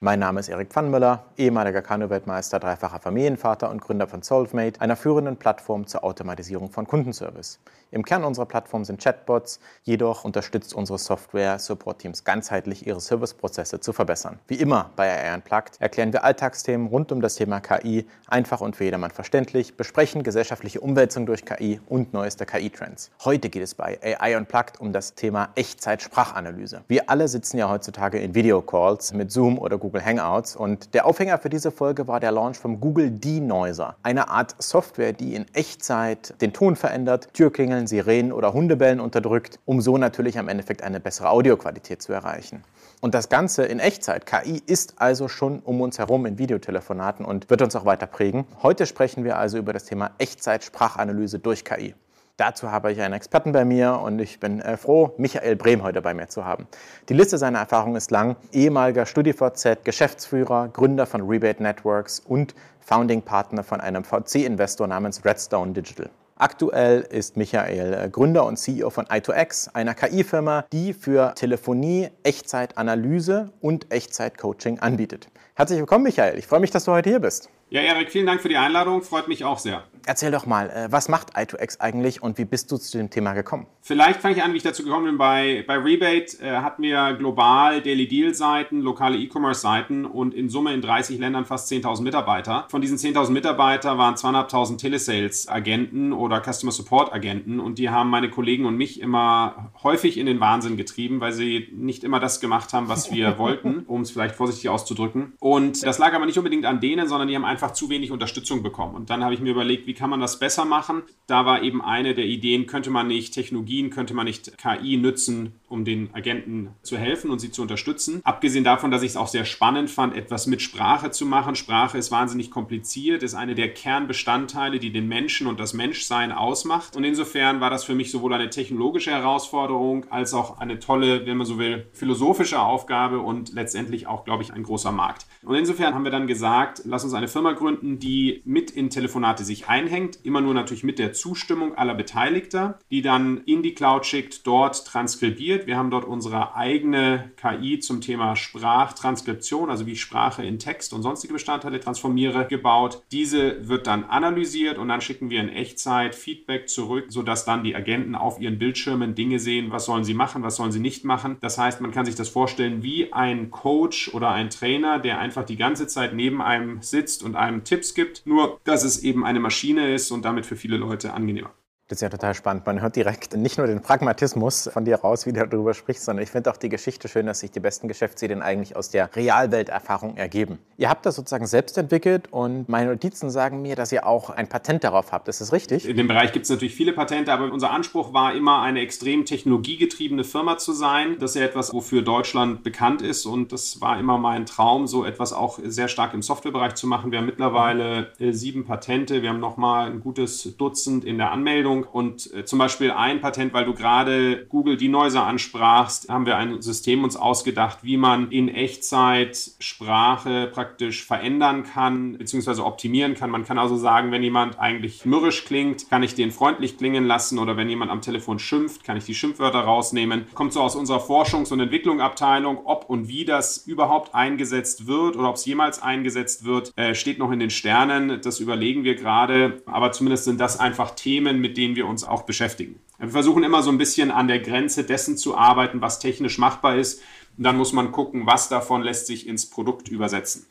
Mein Name ist Erik Pfannmüller, ehemaliger Kanu-Weltmeister, dreifacher Familienvater und Gründer von Solvemate, einer führenden Plattform zur Automatisierung von Kundenservice. Im Kern unserer Plattform sind Chatbots, jedoch unterstützt unsere Software Support-Teams ganzheitlich, ihre Serviceprozesse zu verbessern. Wie immer bei AI Unplugged erklären wir Alltagsthemen rund um das Thema KI einfach und für jedermann verständlich, besprechen gesellschaftliche Umwälzung durch KI und neueste KI-Trends. Heute geht es bei AI Unplugged um das Thema Echtzeit-Sprachanalyse. Wir alle sitzen ja heutzutage in Videocalls mit Zoom oder Google Hangouts und der Aufhänger für diese Folge war der Launch vom Google Denoiser, eine Art Software, die in Echtzeit den Ton verändert, Türklingeln, Sirenen oder Hundebellen unterdrückt, um so natürlich am Endeffekt eine bessere Audioqualität zu erreichen. Und das Ganze in Echtzeit. KI ist also schon um uns herum in Videotelefonaten und wird uns auch weiter prägen. Heute sprechen wir also über das Thema Echtzeit-Sprachanalyse durch KI. Dazu habe ich einen Experten bei mir und ich bin äh, froh, Michael Brehm heute bei mir zu haben. Die Liste seiner Erfahrungen ist lang. Ehemaliger StudiVZ, Geschäftsführer, Gründer von Rebate Networks und Founding Partner von einem VC-Investor namens Redstone Digital. Aktuell ist Michael äh, Gründer und CEO von i2X, einer KI-Firma, die für Telefonie, Echtzeitanalyse und Echtzeitcoaching anbietet. Herzlich willkommen, Michael. Ich freue mich, dass du heute hier bist. Ja, Erik, vielen Dank für die Einladung. Freut mich auch sehr. Erzähl doch mal, äh, was macht i2X eigentlich und wie bist du zu dem Thema gekommen? Vielleicht fange ich an, wie ich dazu gekommen bin. Bei, bei Rebate äh, hatten wir global Daily Deal Seiten, lokale E-Commerce Seiten und in Summe in 30 Ländern fast 10.000 Mitarbeiter. Von diesen 10.000 Mitarbeitern waren 2.500 Telesales Agenten oder Customer Support Agenten und die haben meine Kollegen und mich immer häufig in den Wahnsinn getrieben, weil sie nicht immer das gemacht haben, was wir wollten, um es vielleicht vorsichtig auszudrücken. Und das lag aber nicht unbedingt an denen, sondern die haben einfach zu wenig Unterstützung bekommen. Und dann habe ich mir überlegt, wie kann man das besser machen? Da war eben eine der Ideen, könnte man nicht Technologien, könnte man nicht KI nützen, um den Agenten zu helfen und sie zu unterstützen. Abgesehen davon, dass ich es auch sehr spannend fand, etwas mit Sprache zu machen. Sprache ist wahnsinnig kompliziert, ist eine der Kernbestandteile, die den Menschen und das Menschsein ausmacht. Und insofern war das für mich sowohl eine technologische Herausforderung als auch eine tolle, wenn man so will, philosophische Aufgabe und letztendlich auch, glaube ich, ein großer Markt. Und insofern haben wir dann gesagt, lass uns eine Firma gründen, die mit in Telefonate sich einhängt, immer nur natürlich mit der Zustimmung aller Beteiligter, die dann in die Cloud schickt, dort transkribiert. Wir haben dort unsere eigene KI zum Thema Sprachtranskription, also wie ich Sprache in Text und sonstige Bestandteile transformiere, gebaut. Diese wird dann analysiert und dann schicken wir in Echtzeit Feedback zurück, sodass dann die Agenten auf ihren Bildschirmen Dinge sehen, was sollen sie machen, was sollen sie nicht machen. Das heißt, man kann sich das vorstellen wie ein Coach oder ein Trainer, der einfach die ganze Zeit neben einem sitzt und einem Tipps gibt, nur dass es eben eine Maschine ist und damit für viele Leute angenehmer. Das ist ja total spannend. Man hört direkt nicht nur den Pragmatismus von dir raus, wie du darüber sprichst, sondern ich finde auch die Geschichte schön, dass sich die besten Geschäftsideen eigentlich aus der Realwelterfahrung ergeben. Ihr habt das sozusagen selbst entwickelt und meine Notizen sagen mir, dass ihr auch ein Patent darauf habt. Ist das richtig? In dem Bereich gibt es natürlich viele Patente, aber unser Anspruch war immer, eine extrem technologiegetriebene Firma zu sein. Das ist ja etwas, wofür Deutschland bekannt ist und das war immer mein Traum, so etwas auch sehr stark im Softwarebereich zu machen. Wir haben mittlerweile äh, sieben Patente. Wir haben nochmal ein gutes Dutzend in der Anmeldung. Anwendung und äh, zum Beispiel ein Patent, weil du gerade Google die Noiser ansprachst, haben wir ein System uns ausgedacht, wie man in Echtzeit Sprache praktisch verändern kann bzw. optimieren kann. Man kann also sagen, wenn jemand eigentlich mürrisch klingt, kann ich den freundlich klingen lassen oder wenn jemand am Telefon schimpft, kann ich die Schimpfwörter rausnehmen. Kommt so aus unserer Forschungs- und Entwicklungsabteilung, ob und wie das überhaupt eingesetzt wird oder ob es jemals eingesetzt wird, äh, steht noch in den Sternen. Das überlegen wir gerade, aber zumindest sind das einfach Themen, mit denen denen wir uns auch beschäftigen. Wir versuchen immer so ein bisschen an der Grenze dessen zu arbeiten, was technisch machbar ist. Und dann muss man gucken, was davon lässt sich ins Produkt übersetzen.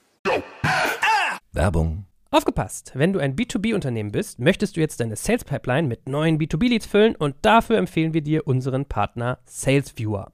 Werbung. Aufgepasst! Wenn du ein B2B-Unternehmen bist, möchtest du jetzt deine Sales Pipeline mit neuen B2B-Leads füllen und dafür empfehlen wir dir unseren Partner SalesViewer.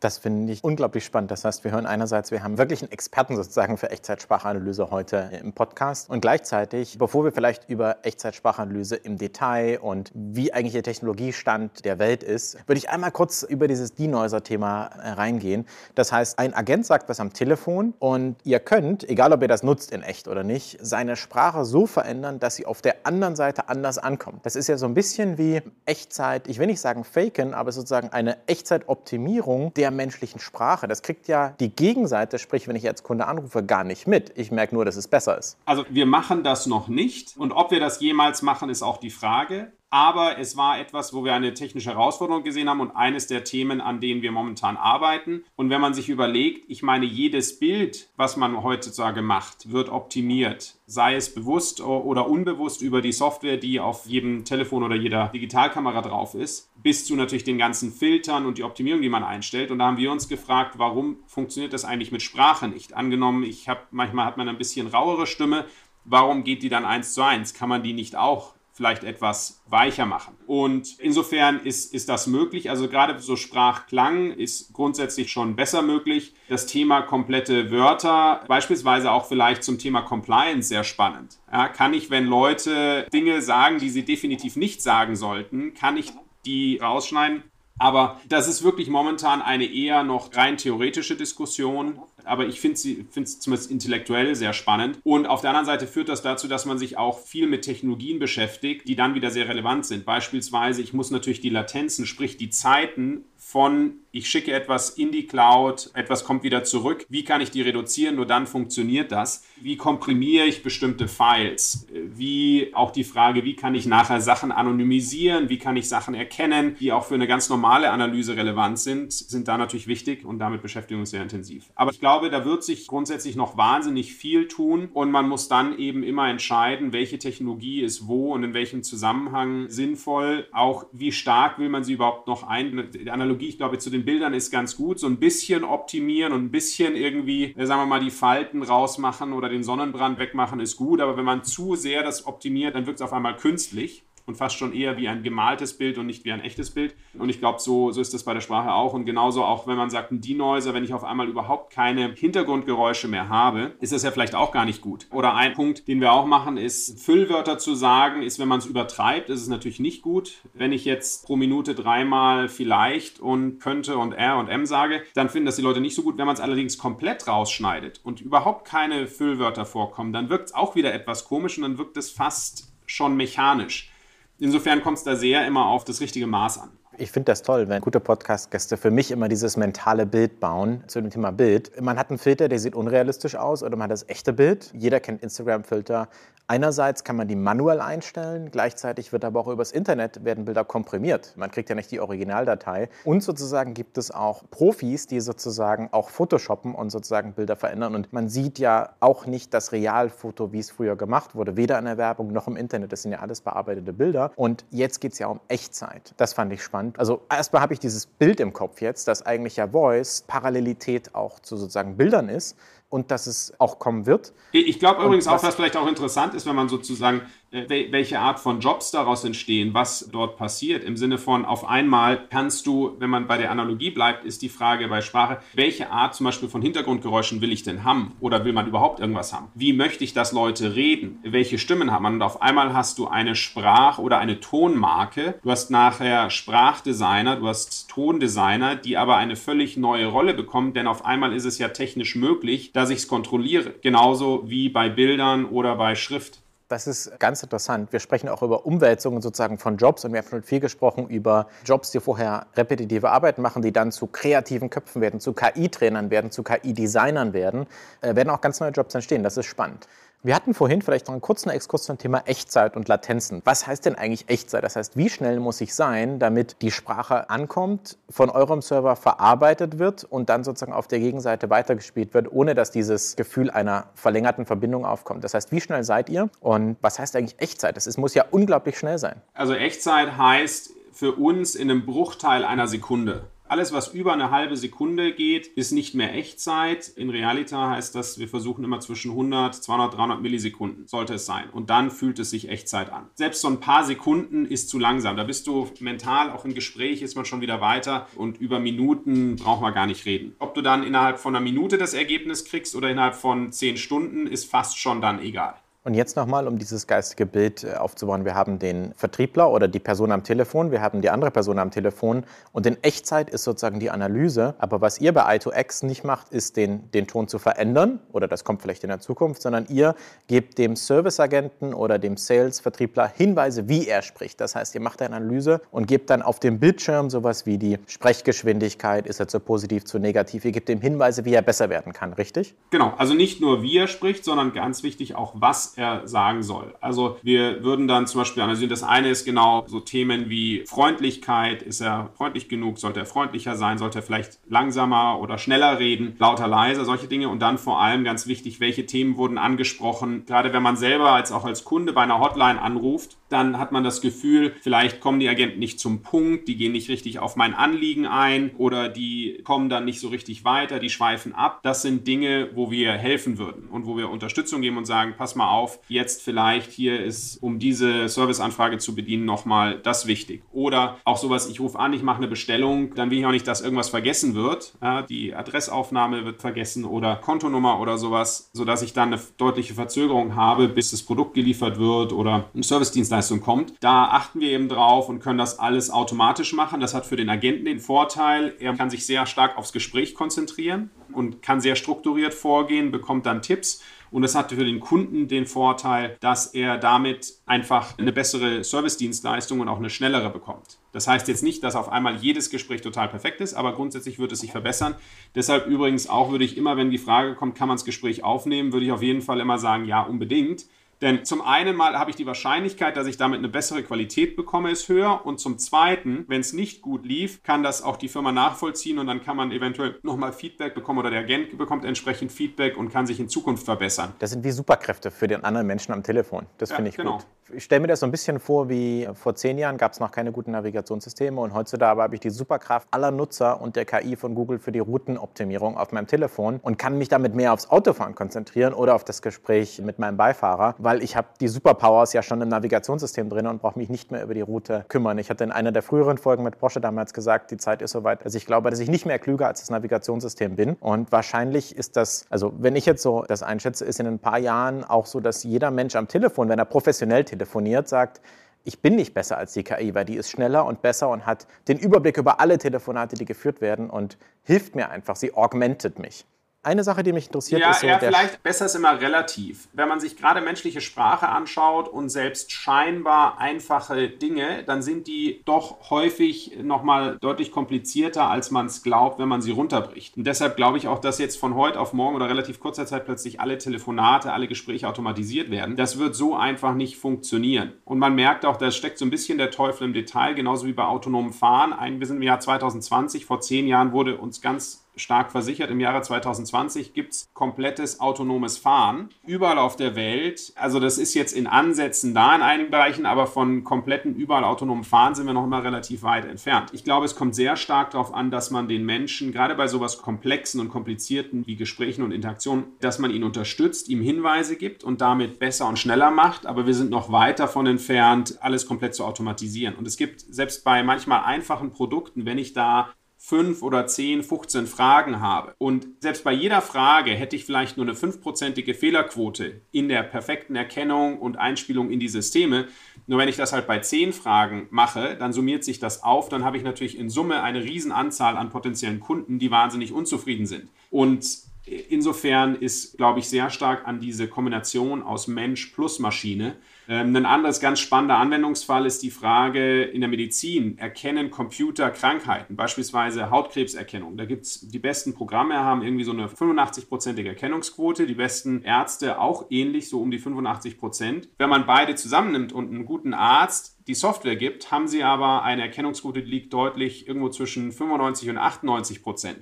Das finde ich unglaublich spannend. Das heißt, wir hören einerseits, wir haben wirklich einen Experten sozusagen für Echtzeitsprachanalyse heute im Podcast. Und gleichzeitig, bevor wir vielleicht über Echtzeitsprachanalyse im Detail und wie eigentlich der Technologiestand der Welt ist, würde ich einmal kurz über dieses Denoiser-Thema äh, reingehen. Das heißt, ein Agent sagt was am Telefon und ihr könnt, egal ob ihr das nutzt in echt oder nicht, seine Sprache so verändern, dass sie auf der anderen Seite anders ankommt. Das ist ja so ein bisschen wie Echtzeit, ich will nicht sagen faken, aber sozusagen eine Echtzeitoptimierung der der menschlichen Sprache. Das kriegt ja die Gegenseite, sprich, wenn ich als Kunde anrufe, gar nicht mit. Ich merke nur, dass es besser ist. Also wir machen das noch nicht. Und ob wir das jemals machen, ist auch die Frage. Aber es war etwas, wo wir eine technische Herausforderung gesehen haben und eines der Themen, an denen wir momentan arbeiten. Und wenn man sich überlegt, ich meine, jedes Bild, was man heutzutage macht, wird optimiert. Sei es bewusst oder unbewusst über die Software, die auf jedem Telefon oder jeder Digitalkamera drauf ist, bis zu natürlich den ganzen Filtern und die Optimierung, die man einstellt. Und da haben wir uns gefragt, warum funktioniert das eigentlich mit Sprache nicht? Angenommen, ich habe manchmal hat man ein bisschen rauere Stimme. Warum geht die dann eins zu eins? Kann man die nicht auch vielleicht etwas weicher machen. Und insofern ist, ist das möglich. Also gerade so Sprachklang ist grundsätzlich schon besser möglich. Das Thema komplette Wörter, beispielsweise auch vielleicht zum Thema Compliance sehr spannend. Ja, kann ich, wenn Leute Dinge sagen, die sie definitiv nicht sagen sollten, kann ich die rausschneiden? Aber das ist wirklich momentan eine eher noch rein theoretische Diskussion aber ich finde sie finde es zumindest intellektuell sehr spannend. Und auf der anderen Seite führt das dazu, dass man sich auch viel mit Technologien beschäftigt, die dann wieder sehr relevant sind. Beispielsweise, ich muss natürlich die Latenzen, sprich die Zeiten von ich schicke etwas in die Cloud, etwas kommt wieder zurück. Wie kann ich die reduzieren? Nur dann funktioniert das. Wie komprimiere ich bestimmte Files? Wie auch die Frage, wie kann ich nachher Sachen anonymisieren? Wie kann ich Sachen erkennen, die auch für eine ganz normale Analyse relevant sind, sind da natürlich wichtig und damit beschäftigen wir uns sehr intensiv. Aber ich glaube, da wird sich grundsätzlich noch wahnsinnig viel tun und man muss dann eben immer entscheiden, welche Technologie ist wo und in welchem Zusammenhang sinnvoll. Auch wie stark will man sie überhaupt noch ein? Die Analogie, ich glaube, zu den Bildern ist ganz gut. So ein bisschen optimieren und ein bisschen irgendwie, äh, sagen wir mal, die Falten rausmachen oder den Sonnenbrand wegmachen ist gut. Aber wenn man zu sehr das optimiert, dann wirkt es auf einmal künstlich und fast schon eher wie ein gemaltes Bild und nicht wie ein echtes Bild. Und ich glaube, so, so ist das bei der Sprache auch. Und genauso auch, wenn man sagt, ein Denoiser, wenn ich auf einmal überhaupt keine Hintergrundgeräusche mehr habe, ist das ja vielleicht auch gar nicht gut. Oder ein Punkt, den wir auch machen, ist Füllwörter zu sagen, ist, wenn man es übertreibt, ist es natürlich nicht gut. Wenn ich jetzt pro Minute dreimal vielleicht und könnte und R und M sage, dann finden das die Leute nicht so gut. Wenn man es allerdings komplett rausschneidet und überhaupt keine Füllwörter vorkommen, dann wirkt es auch wieder etwas komisch und dann wirkt es fast schon mechanisch. Insofern kommt es da sehr immer auf das richtige Maß an. Ich finde das toll, wenn gute Podcast-Gäste für mich immer dieses mentale Bild bauen zu dem Thema Bild. Man hat einen Filter, der sieht unrealistisch aus oder man hat das echte Bild. Jeder kennt Instagram-Filter. Einerseits kann man die manuell einstellen, gleichzeitig wird aber auch übers Internet werden Bilder komprimiert. Man kriegt ja nicht die Originaldatei. Und sozusagen gibt es auch Profis, die sozusagen auch Photoshoppen und sozusagen Bilder verändern. Und man sieht ja auch nicht das Realfoto, wie es früher gemacht wurde, weder in der Werbung noch im Internet. Das sind ja alles bearbeitete Bilder. Und jetzt geht es ja um Echtzeit. Das fand ich spannend. Also erstmal habe ich dieses Bild im Kopf jetzt, dass eigentlich ja Voice Parallelität auch zu sozusagen Bildern ist und dass es auch kommen wird. Ich glaube übrigens auch, was vielleicht auch interessant ist, wenn man sozusagen welche Art von Jobs daraus entstehen, was dort passiert. Im Sinne von, auf einmal kannst du, wenn man bei der Analogie bleibt, ist die Frage bei Sprache, welche Art zum Beispiel von Hintergrundgeräuschen will ich denn haben? Oder will man überhaupt irgendwas haben? Wie möchte ich, dass Leute reden? Welche Stimmen haben man? Und auf einmal hast du eine Sprach- oder eine Tonmarke. Du hast nachher Sprachdesigner, du hast Tondesigner, die aber eine völlig neue Rolle bekommen, denn auf einmal ist es ja technisch möglich, dass ich es kontrolliere. Genauso wie bei Bildern oder bei Schrift. Das ist ganz interessant. Wir sprechen auch über Umwälzungen sozusagen von Jobs und wir haben schon viel gesprochen über Jobs, die vorher repetitive Arbeit machen, die dann zu kreativen Köpfen werden, zu KI-Trainern werden, zu KI-Designern werden, äh, werden auch ganz neue Jobs entstehen. Das ist spannend. Wir hatten vorhin vielleicht noch einen kurzen Exkurs zum Thema Echtzeit und Latenzen. Was heißt denn eigentlich Echtzeit? Das heißt, wie schnell muss ich sein, damit die Sprache ankommt, von eurem Server verarbeitet wird und dann sozusagen auf der Gegenseite weitergespielt wird, ohne dass dieses Gefühl einer verlängerten Verbindung aufkommt? Das heißt, wie schnell seid ihr und was heißt eigentlich Echtzeit? Es muss ja unglaublich schnell sein. Also Echtzeit heißt für uns in einem Bruchteil einer Sekunde. Alles, was über eine halbe Sekunde geht, ist nicht mehr Echtzeit. In Realita heißt das, wir versuchen immer zwischen 100, 200, 300 Millisekunden, sollte es sein. Und dann fühlt es sich Echtzeit an. Selbst so ein paar Sekunden ist zu langsam. Da bist du mental, auch im Gespräch ist man schon wieder weiter. Und über Minuten brauchen wir gar nicht reden. Ob du dann innerhalb von einer Minute das Ergebnis kriegst oder innerhalb von 10 Stunden, ist fast schon dann egal. Und jetzt nochmal, um dieses geistige Bild äh, aufzubauen. Wir haben den Vertriebler oder die Person am Telefon, wir haben die andere Person am Telefon und in Echtzeit ist sozusagen die Analyse. Aber was ihr bei i2X nicht macht, ist den, den Ton zu verändern oder das kommt vielleicht in der Zukunft, sondern ihr gebt dem Serviceagenten oder dem Sales-Vertriebler Hinweise, wie er spricht. Das heißt, ihr macht eine Analyse und gebt dann auf dem Bildschirm sowas wie die Sprechgeschwindigkeit, ist er zu positiv, zu negativ. Ihr gebt ihm Hinweise, wie er besser werden kann, richtig? Genau, also nicht nur wie er spricht, sondern ganz wichtig auch, was er sagen soll. Also wir würden dann zum Beispiel analysieren, das eine ist genau so Themen wie Freundlichkeit. Ist er freundlich genug? Sollte er freundlicher sein? Sollte er vielleicht langsamer oder schneller reden? Lauter, leiser, solche Dinge. Und dann vor allem ganz wichtig, welche Themen wurden angesprochen? Gerade wenn man selber als auch als Kunde bei einer Hotline anruft, dann hat man das Gefühl, vielleicht kommen die Agenten nicht zum Punkt, die gehen nicht richtig auf mein Anliegen ein oder die kommen dann nicht so richtig weiter, die schweifen ab. Das sind Dinge, wo wir helfen würden und wo wir Unterstützung geben und sagen, pass mal auf, jetzt vielleicht hier ist, um diese Serviceanfrage zu bedienen, nochmal das wichtig. Oder auch sowas, ich rufe an, ich mache eine Bestellung, dann will ich auch nicht, dass irgendwas vergessen wird. Ja, die Adressaufnahme wird vergessen oder Kontonummer oder sowas, sodass ich dann eine deutliche Verzögerung habe, bis das Produkt geliefert wird oder ein Servicedienst Dienstleistung kommt. Da achten wir eben drauf und können das alles automatisch machen. Das hat für den Agenten den Vorteil, er kann sich sehr stark aufs Gespräch konzentrieren und kann sehr strukturiert vorgehen, bekommt dann Tipps. Und das hat für den Kunden den Vorteil, dass er damit einfach eine bessere Servicedienstleistung und auch eine schnellere bekommt. Das heißt jetzt nicht, dass auf einmal jedes Gespräch total perfekt ist, aber grundsätzlich wird es sich verbessern. Deshalb übrigens auch würde ich immer, wenn die Frage kommt, kann man das Gespräch aufnehmen, würde ich auf jeden Fall immer sagen, ja, unbedingt. Denn zum einen mal habe ich die Wahrscheinlichkeit, dass ich damit eine bessere Qualität bekomme, ist höher. Und zum zweiten, wenn es nicht gut lief, kann das auch die Firma nachvollziehen und dann kann man eventuell nochmal Feedback bekommen oder der Agent bekommt entsprechend Feedback und kann sich in Zukunft verbessern. Das sind wie Superkräfte für den anderen Menschen am Telefon. Das ja, finde ich genau. gut. Ich stelle mir das so ein bisschen vor, wie vor zehn Jahren gab es noch keine guten Navigationssysteme und heutzutage habe ich die Superkraft aller Nutzer und der KI von Google für die Routenoptimierung auf meinem Telefon und kann mich damit mehr aufs Autofahren konzentrieren oder auf das Gespräch mit meinem Beifahrer weil ich habe die Superpowers ja schon im Navigationssystem drin und brauche mich nicht mehr über die Route kümmern. Ich hatte in einer der früheren Folgen mit Porsche damals gesagt, die Zeit ist soweit, dass ich glaube, dass ich nicht mehr klüger als das Navigationssystem bin. Und wahrscheinlich ist das, also wenn ich jetzt so das einschätze, ist in ein paar Jahren auch so, dass jeder Mensch am Telefon, wenn er professionell telefoniert, sagt, ich bin nicht besser als die KI, weil die ist schneller und besser und hat den Überblick über alle Telefonate, die geführt werden und hilft mir einfach. Sie augmentet mich eine Sache, die mich interessiert, ja, ist so. Ja, vielleicht besser ist immer relativ. Wenn man sich gerade menschliche Sprache anschaut und selbst scheinbar einfache Dinge, dann sind die doch häufig nochmal deutlich komplizierter, als man es glaubt, wenn man sie runterbricht. Und deshalb glaube ich auch, dass jetzt von heute auf morgen oder relativ kurzer Zeit plötzlich alle Telefonate, alle Gespräche automatisiert werden. Das wird so einfach nicht funktionieren. Und man merkt auch, da steckt so ein bisschen der Teufel im Detail, genauso wie bei autonomem Fahren. wir sind im Jahr 2020, vor zehn Jahren wurde uns ganz stark versichert. Im Jahre 2020 gibt es komplettes autonomes Fahren überall auf der Welt. Also das ist jetzt in Ansätzen da in einigen Bereichen, aber von kompletten überall autonomen Fahren sind wir noch immer relativ weit entfernt. Ich glaube, es kommt sehr stark darauf an, dass man den Menschen, gerade bei sowas Komplexen und Komplizierten wie Gesprächen und Interaktionen, dass man ihn unterstützt, ihm Hinweise gibt und damit besser und schneller macht. Aber wir sind noch weit davon entfernt, alles komplett zu automatisieren. Und es gibt selbst bei manchmal einfachen Produkten, wenn ich da fünf oder zehn, 15 Fragen habe und selbst bei jeder Frage hätte ich vielleicht nur eine fünfprozentige Fehlerquote in der perfekten Erkennung und Einspielung in die Systeme. Nur wenn ich das halt bei zehn Fragen mache, dann summiert sich das auf, dann habe ich natürlich in Summe eine Riesenanzahl an potenziellen Kunden, die wahnsinnig unzufrieden sind. Und Insofern ist, glaube ich, sehr stark an diese Kombination aus Mensch plus Maschine ähm, ein anderes ganz spannender Anwendungsfall ist die Frage in der Medizin. Erkennen Computer Krankheiten, beispielsweise Hautkrebserkennung? Da gibt es die besten Programme, haben irgendwie so eine 85-prozentige Erkennungsquote, die besten Ärzte auch ähnlich, so um die 85 Prozent. Wenn man beide zusammennimmt und einen guten Arzt die Software gibt, haben sie aber eine Erkennungsquote, die liegt deutlich irgendwo zwischen 95 und 98 Prozent.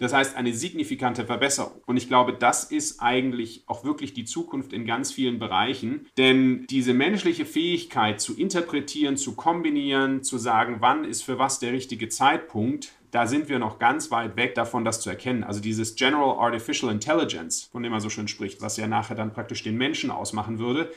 Das heißt, eine signifikante Verbesserung. Und ich glaube, das ist eigentlich auch wirklich die Zukunft in ganz vielen Bereichen. Denn diese menschliche Fähigkeit zu interpretieren, zu kombinieren, zu sagen, wann ist für was der richtige Zeitpunkt, da sind wir noch ganz weit weg davon, das zu erkennen. Also dieses General Artificial Intelligence, von dem man so schön spricht, was ja nachher dann praktisch den Menschen ausmachen würde,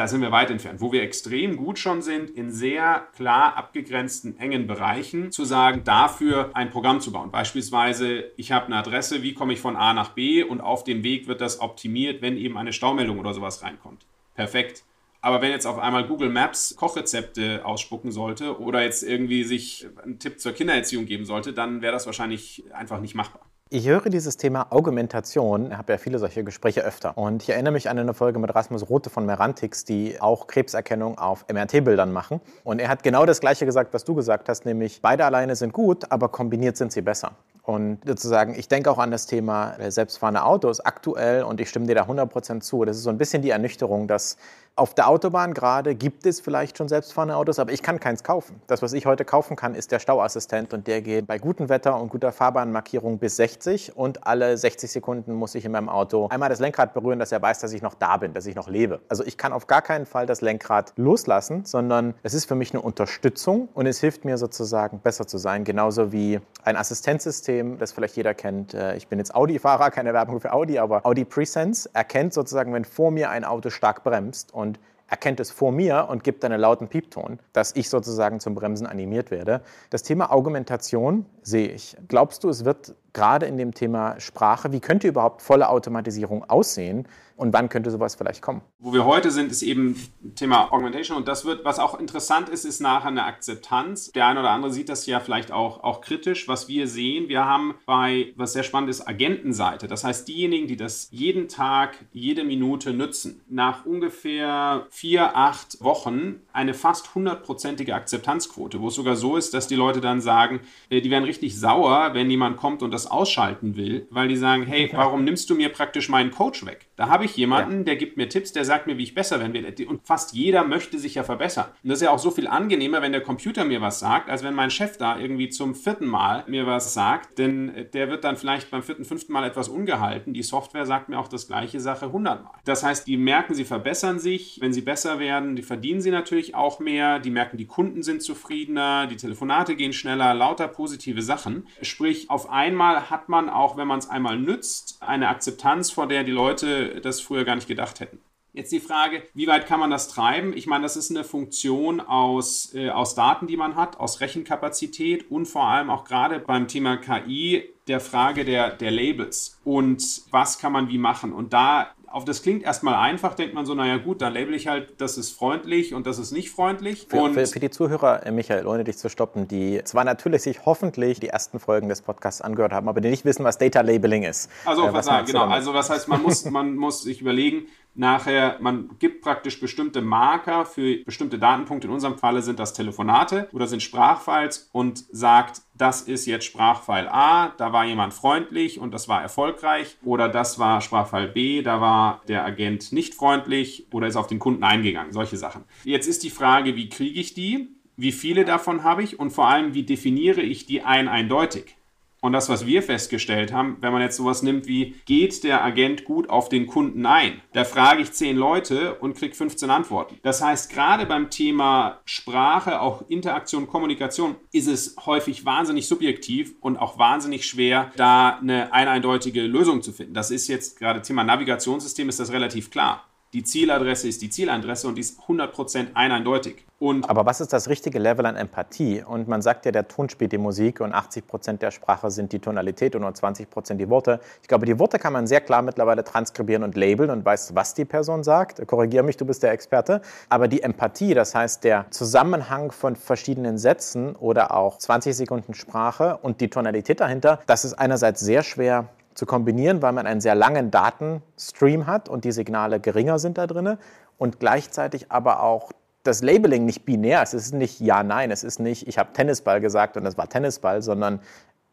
da sind wir weit entfernt. Wo wir extrem gut schon sind, in sehr klar abgegrenzten, engen Bereichen, zu sagen, dafür ein Programm zu bauen. Beispielsweise, ich habe eine Adresse, wie komme ich von A nach B und auf dem Weg wird das optimiert, wenn eben eine Staumeldung oder sowas reinkommt. Perfekt. Aber wenn jetzt auf einmal Google Maps Kochrezepte ausspucken sollte oder jetzt irgendwie sich einen Tipp zur Kindererziehung geben sollte, dann wäre das wahrscheinlich einfach nicht machbar. Ich höre dieses Thema Augmentation, ich habe ja viele solche Gespräche öfter. Und ich erinnere mich an eine Folge mit Rasmus Rote von Merantix, die auch Krebserkennung auf MRT-Bildern machen. Und er hat genau das Gleiche gesagt, was du gesagt hast, nämlich beide alleine sind gut, aber kombiniert sind sie besser. Und sozusagen, ich denke auch an das Thema selbstfahrende Autos aktuell und ich stimme dir da 100% zu. Das ist so ein bisschen die Ernüchterung, dass auf der Autobahn gerade gibt es vielleicht schon selbstfahrende Autos, aber ich kann keins kaufen. Das, was ich heute kaufen kann, ist der Stauassistent und der geht bei gutem Wetter und guter Fahrbahnmarkierung bis 60 und alle 60 Sekunden muss ich in meinem Auto einmal das Lenkrad berühren, dass er weiß, dass ich noch da bin, dass ich noch lebe. Also ich kann auf gar keinen Fall das Lenkrad loslassen, sondern es ist für mich eine Unterstützung und es hilft mir sozusagen besser zu sein, genauso wie ein Assistenzsystem, das vielleicht jeder kennt. Äh, ich bin jetzt Audi-Fahrer, keine Werbung für Audi, aber Audi Presense erkennt sozusagen, wenn vor mir ein Auto stark bremst und erkennt es vor mir und gibt einen lauten Piepton, dass ich sozusagen zum Bremsen animiert werde. Das Thema Augmentation sehe ich. Glaubst du, es wird gerade in dem Thema Sprache, wie könnte überhaupt volle Automatisierung aussehen? Und wann könnte sowas vielleicht kommen? Wo wir heute sind, ist eben Thema Augmentation. Und das wird, was auch interessant ist, ist nachher eine Akzeptanz. Der eine oder andere sieht das ja vielleicht auch, auch kritisch. Was wir sehen, wir haben bei, was sehr spannend ist, Agentenseite. Das heißt, diejenigen, die das jeden Tag, jede Minute nutzen, nach ungefähr vier, acht Wochen eine fast hundertprozentige Akzeptanzquote, wo es sogar so ist, dass die Leute dann sagen, äh, die werden richtig sauer, wenn jemand kommt und das ausschalten will, weil die sagen, hey, warum nimmst du mir praktisch meinen Coach weg? Da habe ich jemanden, ja. der gibt mir Tipps, der sagt mir, wie ich besser werden will. Und fast jeder möchte sich ja verbessern. Und das ist ja auch so viel angenehmer, wenn der Computer mir was sagt, als wenn mein Chef da irgendwie zum vierten Mal mir was sagt. Denn der wird dann vielleicht beim vierten, fünften Mal etwas ungehalten. Die Software sagt mir auch das gleiche Sache hundertmal. Das heißt, die merken, sie verbessern sich. Wenn sie besser werden, die verdienen sie natürlich auch mehr. Die merken, die Kunden sind zufriedener, die Telefonate gehen schneller, lauter positive Sachen. Sprich, auf einmal hat man auch, wenn man es einmal nützt, eine Akzeptanz, vor der die Leute das früher gar nicht gedacht hätten. Jetzt die Frage, wie weit kann man das treiben? Ich meine, das ist eine Funktion aus, äh, aus Daten, die man hat, aus Rechenkapazität und vor allem auch gerade beim Thema KI der Frage der, der Labels und was kann man wie machen. Und da auf das klingt erstmal einfach, denkt man so, naja gut, dann label ich halt, das ist freundlich und das ist nicht freundlich. Für, für, für, die Zuhörer, äh, Michael, ohne dich zu stoppen, die zwar natürlich sich hoffentlich die ersten Folgen des Podcasts angehört haben, aber die nicht wissen, was Data Labeling ist. Also, äh, was sagen, genau. Also was heißt, man muss, man muss sich überlegen, nachher, man gibt praktisch bestimmte Marker für bestimmte Datenpunkte. In unserem Falle sind das Telefonate oder sind Sprachfiles und sagt, das ist jetzt Sprachfile A, da war jemand freundlich und das war erfolgreich. Oder das war Sprachfile B, da war der Agent nicht freundlich oder ist auf den Kunden eingegangen. Solche Sachen. Jetzt ist die Frage, wie kriege ich die? Wie viele davon habe ich? Und vor allem, wie definiere ich die ein eindeutig? Und das, was wir festgestellt haben, wenn man jetzt sowas nimmt wie, geht der Agent gut auf den Kunden ein? Da frage ich zehn Leute und kriege 15 Antworten. Das heißt, gerade beim Thema Sprache, auch Interaktion, Kommunikation, ist es häufig wahnsinnig subjektiv und auch wahnsinnig schwer, da eine eindeutige Lösung zu finden. Das ist jetzt gerade Thema Navigationssystem, ist das relativ klar. Die Zieladresse ist die Zieladresse und die ist 100% eindeutig. Und Aber was ist das richtige Level an Empathie? Und man sagt ja, der Ton spielt die Musik und 80% der Sprache sind die Tonalität und nur 20% die Worte. Ich glaube, die Worte kann man sehr klar mittlerweile transkribieren und labeln und weiß, was die Person sagt. Korrigiere mich, du bist der Experte. Aber die Empathie, das heißt der Zusammenhang von verschiedenen Sätzen oder auch 20 Sekunden Sprache und die Tonalität dahinter, das ist einerseits sehr schwer zu kombinieren, weil man einen sehr langen Datenstream hat und die Signale geringer sind da drin und gleichzeitig aber auch das Labeling nicht binär. Es ist nicht ja, nein, es ist nicht, ich habe Tennisball gesagt und es war Tennisball, sondern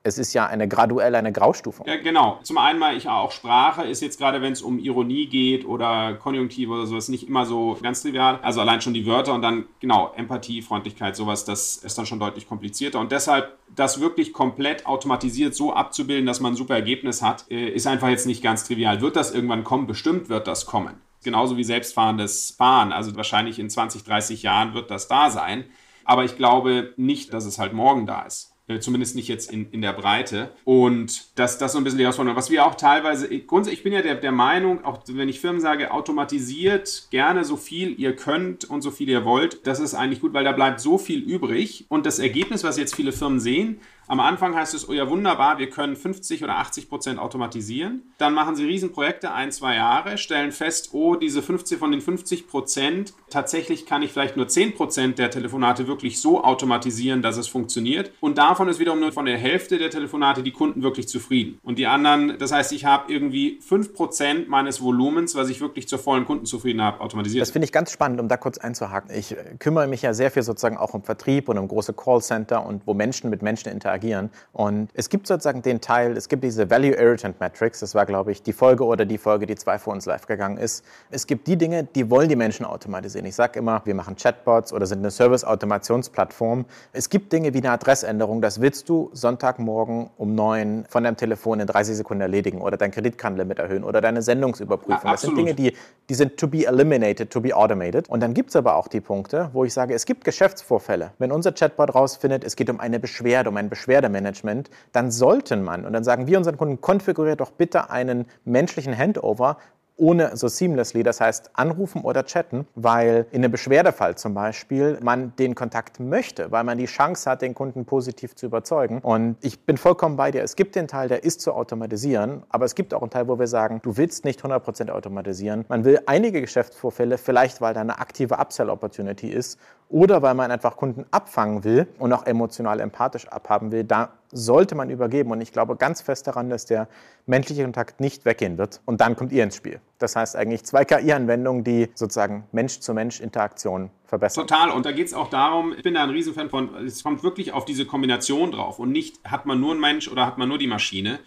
es ist ja eine graduelle, eine Graustufung. Ja, genau. Zum einen mal ich auch Sprache ist jetzt gerade, wenn es um Ironie geht oder Konjunktive oder sowas, nicht immer so ganz trivial. Also allein schon die Wörter und dann, genau, Empathie, Freundlichkeit, sowas, das ist dann schon deutlich komplizierter. Und deshalb, das wirklich komplett automatisiert so abzubilden, dass man ein super Ergebnis hat, äh, ist einfach jetzt nicht ganz trivial. Wird das irgendwann kommen? Bestimmt wird das kommen. Genauso wie selbstfahrendes Fahren. Also wahrscheinlich in 20, 30 Jahren wird das da sein. Aber ich glaube nicht, dass es halt morgen da ist. Äh, zumindest nicht jetzt in, in der Breite. Und das, das so ein bisschen die Herausforderung. Was wir auch teilweise, grundsätzlich, ich bin ja der, der Meinung, auch wenn ich Firmen sage, automatisiert gerne so viel ihr könnt und so viel ihr wollt, das ist eigentlich gut, weil da bleibt so viel übrig. Und das Ergebnis, was jetzt viele Firmen sehen, am Anfang heißt es, oh ja, wunderbar, wir können 50 oder 80 Prozent automatisieren. Dann machen sie Riesenprojekte, ein, zwei Jahre, stellen fest, oh, diese 50 von den 50 Prozent, tatsächlich kann ich vielleicht nur 10 Prozent der Telefonate wirklich so automatisieren, dass es funktioniert. Und davon ist wiederum nur von der Hälfte der Telefonate die Kunden wirklich zufrieden. Und die anderen, das heißt, ich habe irgendwie 5 Prozent meines Volumens, was ich wirklich zur vollen Kundenzufriedenheit habe, automatisiert. Das finde ich ganz spannend, um da kurz einzuhaken. Ich kümmere mich ja sehr viel sozusagen auch um Vertrieb und um große Callcenter und wo Menschen mit Menschen interagieren agieren. Und es gibt sozusagen den Teil, es gibt diese Value Irritant Metrics, das war, glaube ich, die Folge oder die Folge, die zwei vor uns live gegangen ist. Es gibt die Dinge, die wollen die Menschen automatisieren. Ich sage immer, wir machen Chatbots oder sind eine Service-Automationsplattform. Es gibt Dinge wie eine Adressänderung, das willst du Sonntagmorgen um neun von deinem Telefon in 30 Sekunden erledigen oder dein Kreditkartenlimit erhöhen oder deine Sendungsüberprüfung. Ja, das sind Dinge, die, die sind to be eliminated, to be automated. Und dann gibt es aber auch die Punkte, wo ich sage, es gibt Geschäftsvorfälle. Wenn unser Chatbot rausfindet, es geht um eine Beschwerde, um ein Beschwerde Beschwerdemanagement, dann sollten man, und dann sagen wir unseren Kunden, konfiguriert doch bitte einen menschlichen Handover, ohne so seamlessly, das heißt anrufen oder chatten, weil in einem Beschwerdefall zum Beispiel man den Kontakt möchte, weil man die Chance hat, den Kunden positiv zu überzeugen. Und ich bin vollkommen bei dir. Es gibt den Teil, der ist zu automatisieren, aber es gibt auch einen Teil, wo wir sagen, du willst nicht 100% automatisieren. Man will einige Geschäftsvorfälle, vielleicht weil da eine aktive Upsell-Opportunity ist oder weil man einfach Kunden abfangen will und auch emotional empathisch abhaben will, da sollte man übergeben. Und ich glaube ganz fest daran, dass der menschliche Kontakt nicht weggehen wird. Und dann kommt ihr ins Spiel. Das heißt eigentlich zwei KI-Anwendungen, die sozusagen Mensch-zu-Mensch-Interaktion verbessern. Total. Und da geht es auch darum, ich bin da ein Riesenfan von, es kommt wirklich auf diese Kombination drauf. Und nicht, hat man nur einen Mensch oder hat man nur die Maschine,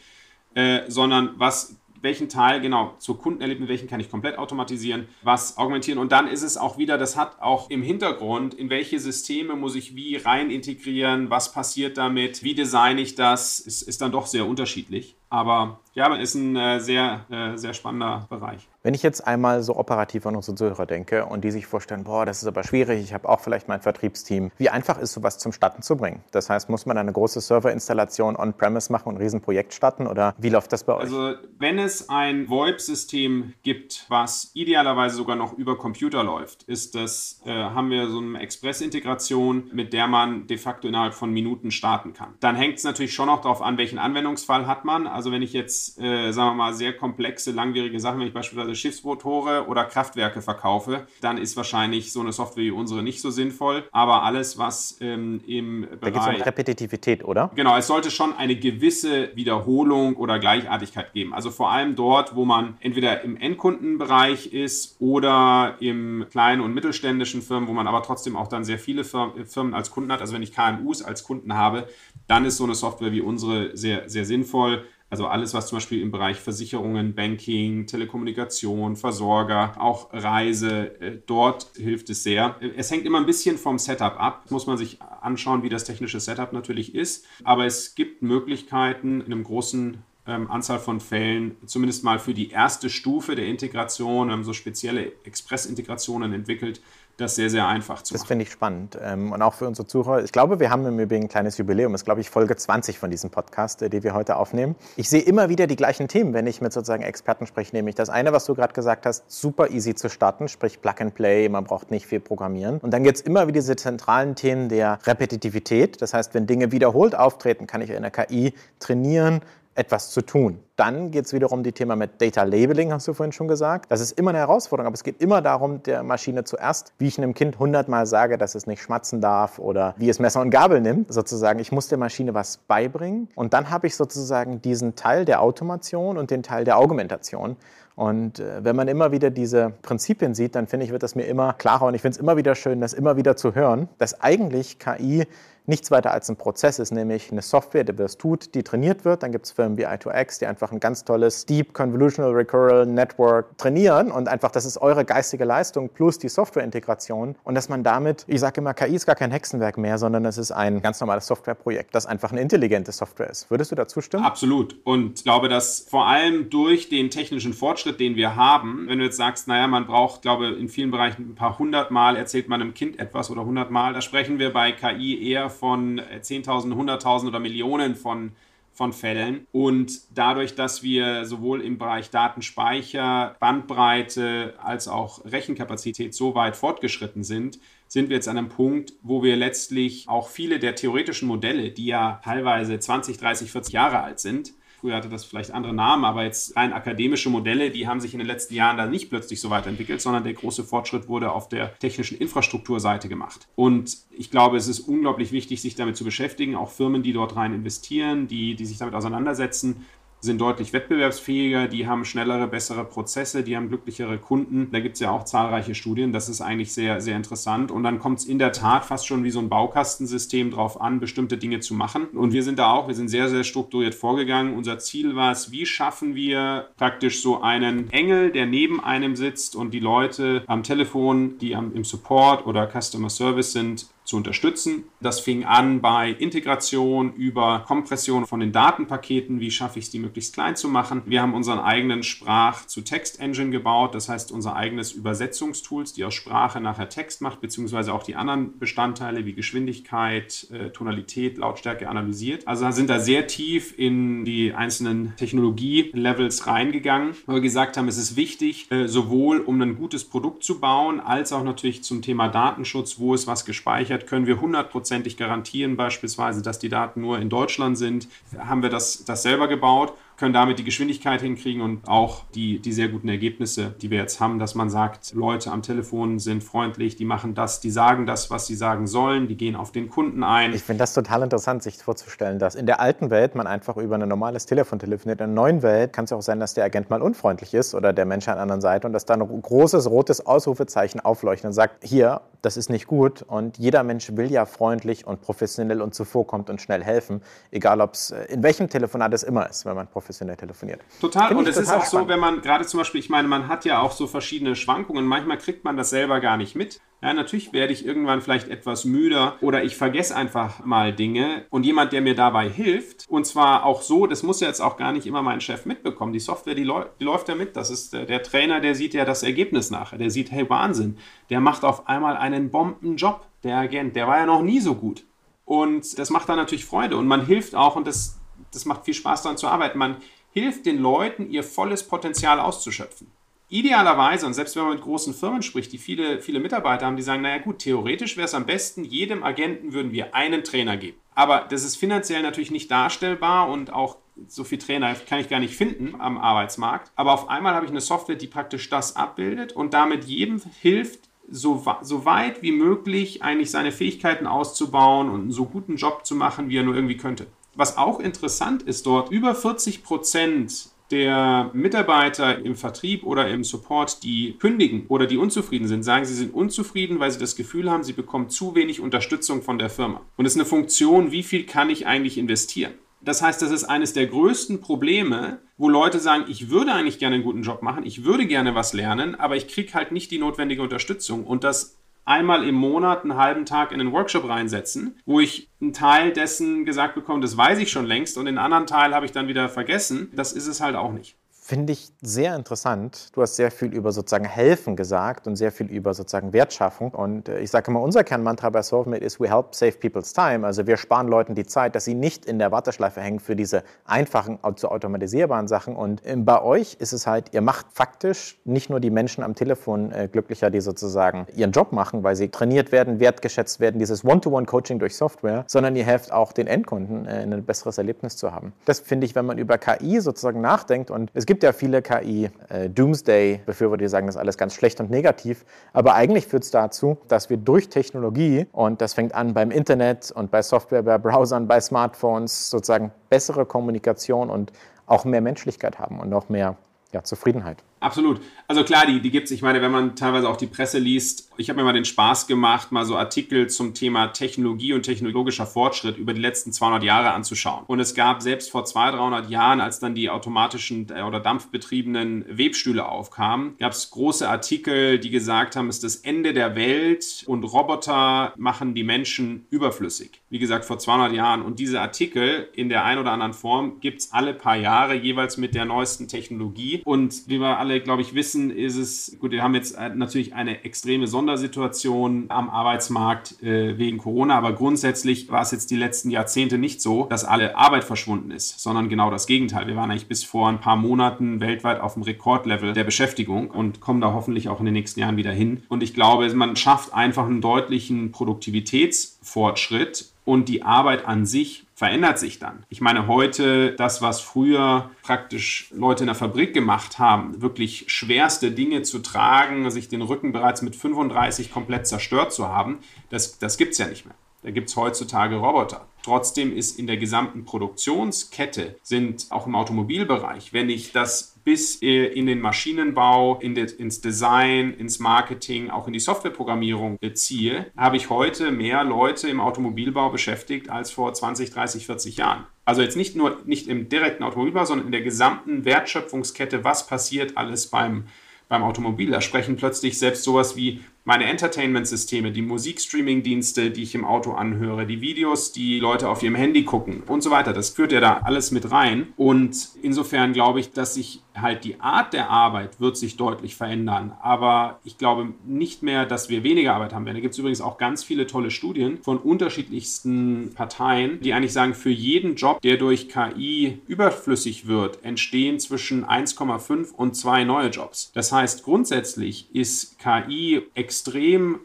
äh, sondern was welchen Teil, genau, zur Kundenerlebnis, welchen kann ich komplett automatisieren, was augmentieren. Und dann ist es auch wieder, das hat auch im Hintergrund, in welche Systeme muss ich wie rein integrieren, was passiert damit, wie designe ich das, ist, ist dann doch sehr unterschiedlich. Aber ja, ist ein äh, sehr, äh, sehr spannender Bereich. Wenn ich jetzt einmal so operativ an unsere Zuhörer denke und die sich vorstellen, boah, das ist aber schwierig, ich habe auch vielleicht mein Vertriebsteam. Wie einfach ist sowas zum Starten zu bringen? Das heißt, muss man eine große Serverinstallation on-premise machen und ein Riesenprojekt starten oder wie läuft das bei euch? Also wenn es ein VoIP-System gibt, was idealerweise sogar noch über Computer läuft, ist das, äh, haben wir so eine Express-Integration, mit der man de facto innerhalb von Minuten starten kann. Dann hängt es natürlich schon noch darauf an, welchen Anwendungsfall hat man. Also wenn ich jetzt, äh, sagen wir mal, sehr komplexe, langwierige Sachen, wenn ich beispielsweise Schiffsmotore oder Kraftwerke verkaufe, dann ist wahrscheinlich so eine Software wie unsere nicht so sinnvoll. Aber alles, was ähm, im Bereich... Da geht es um Repetitivität, oder? Genau, es sollte schon eine gewisse Wiederholung oder Gleichartigkeit geben. Also vor allem dort, wo man entweder im Endkundenbereich ist oder im kleinen und mittelständischen Firmen, wo man aber trotzdem auch dann sehr viele Firmen als Kunden hat. Also wenn ich KMUs als Kunden habe, dann ist so eine Software wie unsere sehr, sehr sinnvoll. Also alles, was zum Beispiel im Bereich Versicherungen, Banking, Telekommunikation, Versorger, auch Reise, äh, dort hilft es sehr. Es hängt immer ein bisschen vom Setup ab. Muss man sich anschauen, wie das technische Setup natürlich ist. Aber es gibt Möglichkeiten in einem großen ähm, Anzahl von Fällen, zumindest mal für die erste Stufe der Integration, haben so spezielle Express-Integrationen entwickelt, das sehr, sehr einfach zu machen. Das finde ich spannend. Ähm, und auch für unsere Zuhörer. Ich glaube, wir haben im Übrigen ein kleines Jubiläum. Das ist, glaube ich, Folge 20 von diesem Podcast, äh, den wir heute aufnehmen. Ich sehe immer wieder die gleichen Themen, wenn ich mit sozusagen Experten spreche. Nämlich das eine, was du gerade gesagt hast, super easy zu starten, sprich Plug and Play, man braucht nicht viel programmieren. Und dann gibt es immer wieder diese zentralen Themen der Repetitivität. Das heißt, wenn Dinge wiederholt auftreten, kann ich in der KI trainieren, etwas zu tun dann geht es wiederum die Thema mit Data Labeling, hast du vorhin schon gesagt. Das ist immer eine Herausforderung, aber es geht immer darum, der Maschine zuerst, wie ich einem Kind hundertmal sage, dass es nicht schmatzen darf oder wie es Messer und Gabel nimmt, sozusagen. Ich muss der Maschine was beibringen und dann habe ich sozusagen diesen Teil der Automation und den Teil der Augmentation. Und äh, wenn man immer wieder diese Prinzipien sieht, dann finde ich, wird das mir immer klarer und ich finde es immer wieder schön, das immer wieder zu hören, dass eigentlich KI nichts weiter als ein Prozess ist, nämlich eine Software, die das tut, die trainiert wird. Dann gibt es Firmen wie i2X, die einfach ein ganz tolles Deep Convolutional Recurrent Network trainieren und einfach, das ist eure geistige Leistung plus die Softwareintegration und dass man damit, ich sage immer, KI ist gar kein Hexenwerk mehr, sondern es ist ein ganz normales Softwareprojekt, das einfach eine intelligente Software ist. Würdest du dazu stimmen? Absolut. Und ich glaube, dass vor allem durch den technischen Fortschritt, den wir haben, wenn du jetzt sagst, naja, man braucht, glaube in vielen Bereichen ein paar hundert Mal erzählt man einem Kind etwas oder hundert Mal, da sprechen wir bei KI eher von 10.000, 100.000 oder Millionen von, von Fällen. Und dadurch, dass wir sowohl im Bereich Datenspeicher, Bandbreite als auch Rechenkapazität so weit fortgeschritten sind, sind wir jetzt an einem Punkt, wo wir letztlich auch viele der theoretischen Modelle, die ja teilweise 20, 30, 40 Jahre alt sind, Früher hatte das vielleicht andere Namen, aber jetzt rein akademische Modelle, die haben sich in den letzten Jahren da nicht plötzlich so weiterentwickelt, sondern der große Fortschritt wurde auf der technischen Infrastrukturseite gemacht. Und ich glaube, es ist unglaublich wichtig, sich damit zu beschäftigen. Auch Firmen, die dort rein investieren, die, die sich damit auseinandersetzen, sind deutlich wettbewerbsfähiger, die haben schnellere, bessere Prozesse, die haben glücklichere Kunden. Da gibt es ja auch zahlreiche Studien. Das ist eigentlich sehr, sehr interessant. Und dann kommt es in der Tat fast schon wie so ein Baukastensystem drauf an, bestimmte Dinge zu machen. Und wir sind da auch, wir sind sehr, sehr strukturiert vorgegangen. Unser Ziel war es, wie schaffen wir praktisch so einen Engel, der neben einem sitzt und die Leute am Telefon, die am, im Support oder Customer Service sind, zu unterstützen. Das fing an bei Integration über Kompression von den Datenpaketen. Wie schaffe ich es, die möglichst klein zu machen? Wir haben unseren eigenen Sprach-zu-Text-Engine gebaut. Das heißt, unser eigenes Übersetzungstools, die aus Sprache nachher Text macht, beziehungsweise auch die anderen Bestandteile wie Geschwindigkeit, äh, Tonalität, Lautstärke analysiert. Also sind da sehr tief in die einzelnen Technologie-Levels reingegangen, weil wir gesagt haben, es ist wichtig, äh, sowohl um ein gutes Produkt zu bauen, als auch natürlich zum Thema Datenschutz, wo ist was gespeichert Sicherheit können wir hundertprozentig garantieren, beispielsweise, dass die Daten nur in Deutschland sind. Haben wir das, das selber gebaut können damit die Geschwindigkeit hinkriegen und auch die, die sehr guten Ergebnisse, die wir jetzt haben, dass man sagt, Leute am Telefon sind freundlich, die machen das, die sagen das, was sie sagen sollen, die gehen auf den Kunden ein. Ich finde das total interessant, sich vorzustellen, dass in der alten Welt man einfach über ein normales Telefon telefoniert. In der neuen Welt kann es auch sein, dass der Agent mal unfreundlich ist oder der Mensch an der anderen Seite und dass da ein großes rotes Ausrufezeichen aufleuchtet und sagt, hier, das ist nicht gut und jeder Mensch will ja freundlich und professionell und zuvorkommt und schnell helfen, egal ob es äh, in welchem Telefonat es immer ist, wenn man professionell professionell telefoniert. Total. und es ist auch spannend. so, wenn man gerade zum Beispiel, ich meine, man hat ja auch so verschiedene Schwankungen. Manchmal kriegt man das selber gar nicht mit. Ja, natürlich werde ich irgendwann vielleicht etwas müder oder ich vergesse einfach mal Dinge und jemand, der mir dabei hilft, und zwar auch so, das muss ja jetzt auch gar nicht immer mein Chef mitbekommen. Die Software, die, die läuft ja mit. Das ist der, der, Trainer, der sieht ja das Ergebnis nachher. Der sieht, hey, Wahnsinn, der macht auf einmal einen Bombenjob, der Agent. Der war ja noch nie so gut. Und das macht dann natürlich Freude und man hilft auch, und das das macht viel Spaß daran zu arbeiten. Man hilft den Leuten, ihr volles Potenzial auszuschöpfen. Idealerweise, und selbst wenn man mit großen Firmen spricht, die viele, viele Mitarbeiter haben, die sagen, naja gut, theoretisch wäre es am besten, jedem Agenten würden wir einen Trainer geben. Aber das ist finanziell natürlich nicht darstellbar und auch so viele Trainer kann ich gar nicht finden am Arbeitsmarkt. Aber auf einmal habe ich eine Software, die praktisch das abbildet und damit jedem hilft, so, so weit wie möglich eigentlich seine Fähigkeiten auszubauen und einen so guten Job zu machen, wie er nur irgendwie könnte. Was auch interessant ist dort, über 40 Prozent der Mitarbeiter im Vertrieb oder im Support, die kündigen oder die unzufrieden sind, sagen, sie sind unzufrieden, weil sie das Gefühl haben, sie bekommen zu wenig Unterstützung von der Firma. Und es ist eine Funktion, wie viel kann ich eigentlich investieren? Das heißt, das ist eines der größten Probleme, wo Leute sagen, ich würde eigentlich gerne einen guten Job machen, ich würde gerne was lernen, aber ich kriege halt nicht die notwendige Unterstützung. Und das einmal im Monat einen halben Tag in einen Workshop reinsetzen, wo ich einen Teil dessen gesagt bekomme, das weiß ich schon längst und den anderen Teil habe ich dann wieder vergessen. Das ist es halt auch nicht Finde ich sehr interessant. Du hast sehr viel über sozusagen Helfen gesagt und sehr viel über sozusagen Wertschaffung. Und äh, ich sage immer, unser Kernmantra bei SolveMate ist, we help save people's time. Also wir sparen Leuten die Zeit, dass sie nicht in der Warteschleife hängen für diese einfachen, zu automatisierbaren Sachen. Und ähm, bei euch ist es halt, ihr macht faktisch nicht nur die Menschen am Telefon äh, glücklicher, die sozusagen ihren Job machen, weil sie trainiert werden, wertgeschätzt werden, dieses One-to-One-Coaching durch Software, sondern ihr helft auch den Endkunden, äh, ein besseres Erlebnis zu haben. Das finde ich, wenn man über KI sozusagen nachdenkt und es gibt gibt ja viele KI-Doomsday-Befürworter, äh, die sagen, das ist alles ganz schlecht und negativ. Aber eigentlich führt es dazu, dass wir durch Technologie, und das fängt an beim Internet und bei Software, bei Browsern, bei Smartphones, sozusagen bessere Kommunikation und auch mehr Menschlichkeit haben und noch mehr ja, Zufriedenheit. Absolut. Also klar, die, die gibt es. Ich meine, wenn man teilweise auch die Presse liest, ich habe mir mal den Spaß gemacht, mal so Artikel zum Thema Technologie und technologischer Fortschritt über die letzten 200 Jahre anzuschauen. Und es gab selbst vor 200, 300 Jahren, als dann die automatischen äh, oder dampfbetriebenen Webstühle aufkamen, gab es große Artikel, die gesagt haben, es ist das Ende der Welt und Roboter machen die Menschen überflüssig. Wie gesagt, vor 200 Jahren. Und diese Artikel in der einen oder anderen Form gibt es alle paar Jahre, jeweils mit der neuesten Technologie. Und wie wir alle alle, glaube ich, wissen, ist es, gut, wir haben jetzt äh, natürlich eine extreme Sondersituation am Arbeitsmarkt äh, wegen Corona, aber grundsätzlich war es jetzt die letzten Jahrzehnte nicht so, dass alle Arbeit verschwunden ist, sondern genau das Gegenteil. Wir waren eigentlich bis vor ein paar Monaten weltweit auf dem Rekordlevel der Beschäftigung und kommen da hoffentlich auch in den nächsten Jahren wieder hin. Und ich glaube, man schafft einfach einen deutlichen Produktivitätsfortschritt und die Arbeit an sich verändert sich dann. Ich meine, heute das, was früher praktisch Leute in der Fabrik gemacht haben, wirklich schwerste Dinge zu tragen, sich den Rücken bereits mit 35 komplett zerstört zu haben, das, das gibt es ja nicht mehr. Da gibt es heutzutage Roboter. Trotzdem ist in der gesamten Produktionskette, sind auch im Automobilbereich, wenn ich das bis äh, in den Maschinenbau, in de, ins Design, ins Marketing, auch in die Softwareprogrammierung ziehe, habe ich heute mehr Leute im Automobilbau beschäftigt als vor 20, 30, 40 Jahren. Also jetzt nicht nur nicht im direkten Automobilbau, sondern in der gesamten Wertschöpfungskette, was passiert alles beim, beim Automobil. Da sprechen plötzlich selbst sowas wie meine Entertainment-Systeme, die Musikstreaming-Dienste, die ich im Auto anhöre, die Videos, die Leute auf ihrem Handy gucken und so weiter. Das führt ja da alles mit rein. Und insofern glaube ich, dass sich halt die Art der Arbeit wird sich deutlich verändern. Aber ich glaube nicht mehr, dass wir weniger Arbeit haben werden. Da gibt es übrigens auch ganz viele tolle Studien von unterschiedlichsten Parteien, die eigentlich sagen, für jeden Job, der durch KI überflüssig wird, entstehen zwischen 1,5 und 2 neue Jobs. Das heißt, grundsätzlich ist KI extrem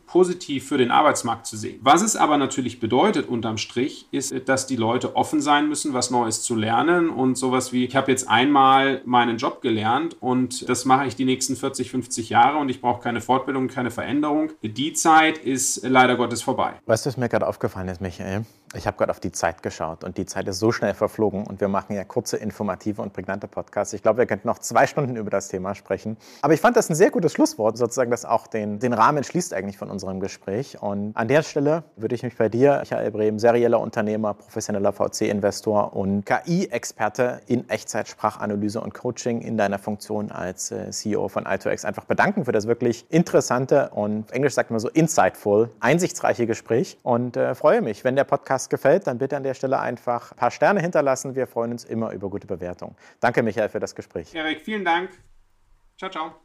positiv für den Arbeitsmarkt zu sehen. Was es aber natürlich bedeutet unterm Strich, ist, dass die Leute offen sein müssen, was Neues zu lernen und sowas wie, ich habe jetzt einmal meinen Job gelernt und das mache ich die nächsten 40, 50 Jahre und ich brauche keine Fortbildung, keine Veränderung. Die Zeit ist leider Gottes vorbei. Weißt du, was mir gerade aufgefallen ist, Michael? Ich habe gerade auf die Zeit geschaut und die Zeit ist so schnell verflogen und wir machen ja kurze, informative und prägnante Podcasts. Ich glaube, wir könnten noch zwei Stunden über das Thema sprechen. Aber ich fand das ein sehr gutes Schlusswort, sozusagen, das auch den, den Rahmen schließt eigentlich von unserem Gespräch. Und an der Stelle würde ich mich bei dir, Michael Brehm, serieller Unternehmer, professioneller VC-Investor und KI-Experte in Echtzeitsprachanalyse und Coaching in deiner Funktion als äh, CEO von i2X einfach bedanken für das wirklich interessante und Englisch sagt man so insightful, einsichtsreiche Gespräch und äh, freue mich, wenn der Podcast Podcast gefällt, dann bitte an der Stelle einfach ein paar Sterne hinterlassen. Wir freuen uns immer über gute Bewertungen. Danke, Michael, für das Gespräch. Erik, vielen Dank. Ciao, ciao.